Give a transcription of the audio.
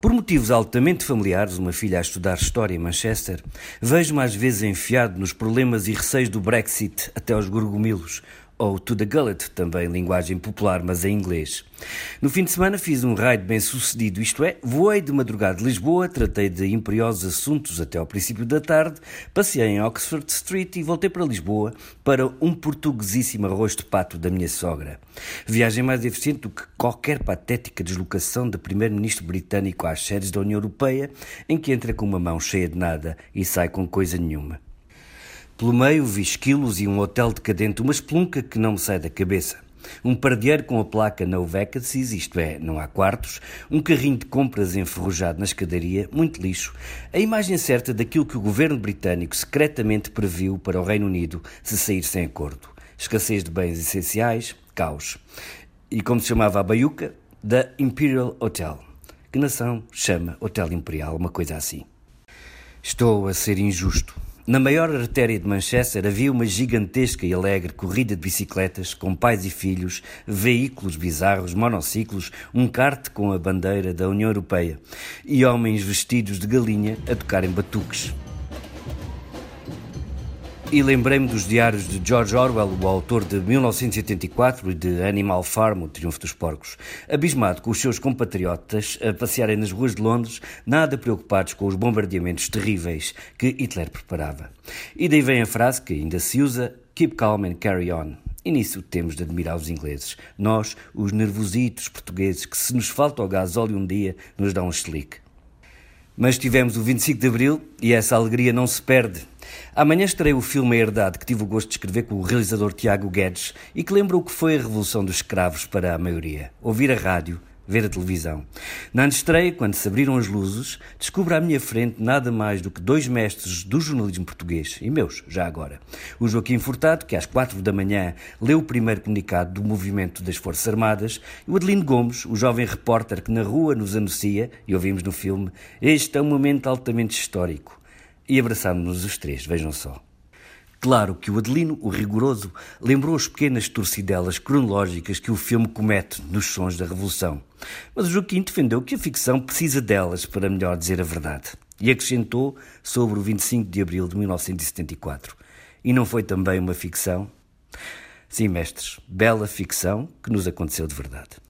Por motivos altamente familiares, uma filha a estudar História em Manchester, vejo-me às vezes enfiado nos problemas e receios do Brexit até aos gorgomilos, ou to the gullet, também linguagem popular, mas em inglês. No fim de semana fiz um raid bem sucedido, isto é, voei de madrugada de Lisboa, tratei de imperiosos assuntos até ao princípio da tarde, passei em Oxford Street e voltei para Lisboa para um portuguesíssimo arroz de pato da minha sogra. Viagem mais eficiente do que qualquer patética deslocação de primeiro-ministro britânico às sedes da União Europeia, em que entra com uma mão cheia de nada e sai com coisa nenhuma. Pelo meio vi esquilos e um hotel decadente, uma espelunca que não me sai da cabeça. Um pardieiro com a placa No Vacancies, isto é, não há quartos, um carrinho de compras enferrujado na escadaria, muito lixo, a imagem certa daquilo que o governo britânico secretamente previu para o Reino Unido se sair sem acordo. Escassez de bens essenciais, caos. E como se chamava a baiuca? Da Imperial Hotel. Que nação chama Hotel Imperial, uma coisa assim. Estou a ser injusto. Na maior artéria de Manchester havia uma gigantesca e alegre corrida de bicicletas com pais e filhos, veículos bizarros, monociclos, um kart com a bandeira da União Europeia e homens vestidos de galinha a tocarem batuques. E lembrei-me dos diários de George Orwell, o autor de 1984 e de Animal Farm, o Triunfo dos Porcos, abismado com os seus compatriotas a passearem nas ruas de Londres, nada preocupados com os bombardeamentos terríveis que Hitler preparava. E daí vem a frase que ainda se usa: Keep calm and carry on. E nisso temos de admirar os ingleses. Nós, os nervositos portugueses, que se nos falta o gasóleo um dia, nos dão um slick. Mas tivemos o 25 de Abril e essa alegria não se perde. Amanhã estarei o filme A Herdade, que tive o gosto de escrever com o realizador Tiago Guedes e que lembra o que foi a revolução dos escravos para a maioria. Ouvir a rádio, ver a televisão. Na estreia, quando se abriram as luzes, descubro à minha frente nada mais do que dois mestres do jornalismo português, e meus, já agora. O Joaquim Furtado, que às quatro da manhã leu o primeiro comunicado do movimento das Forças Armadas, e o Adelino Gomes, o jovem repórter que na rua nos anuncia, e ouvimos no filme, este é um momento altamente histórico. E abraçámos-nos os três, vejam só. Claro que o Adelino, o rigoroso, lembrou as pequenas torcidelas cronológicas que o filme comete nos sons da Revolução. Mas o Joaquim defendeu que a ficção precisa delas para melhor dizer a verdade. E acrescentou sobre o 25 de abril de 1974. E não foi também uma ficção? Sim, mestres, bela ficção que nos aconteceu de verdade.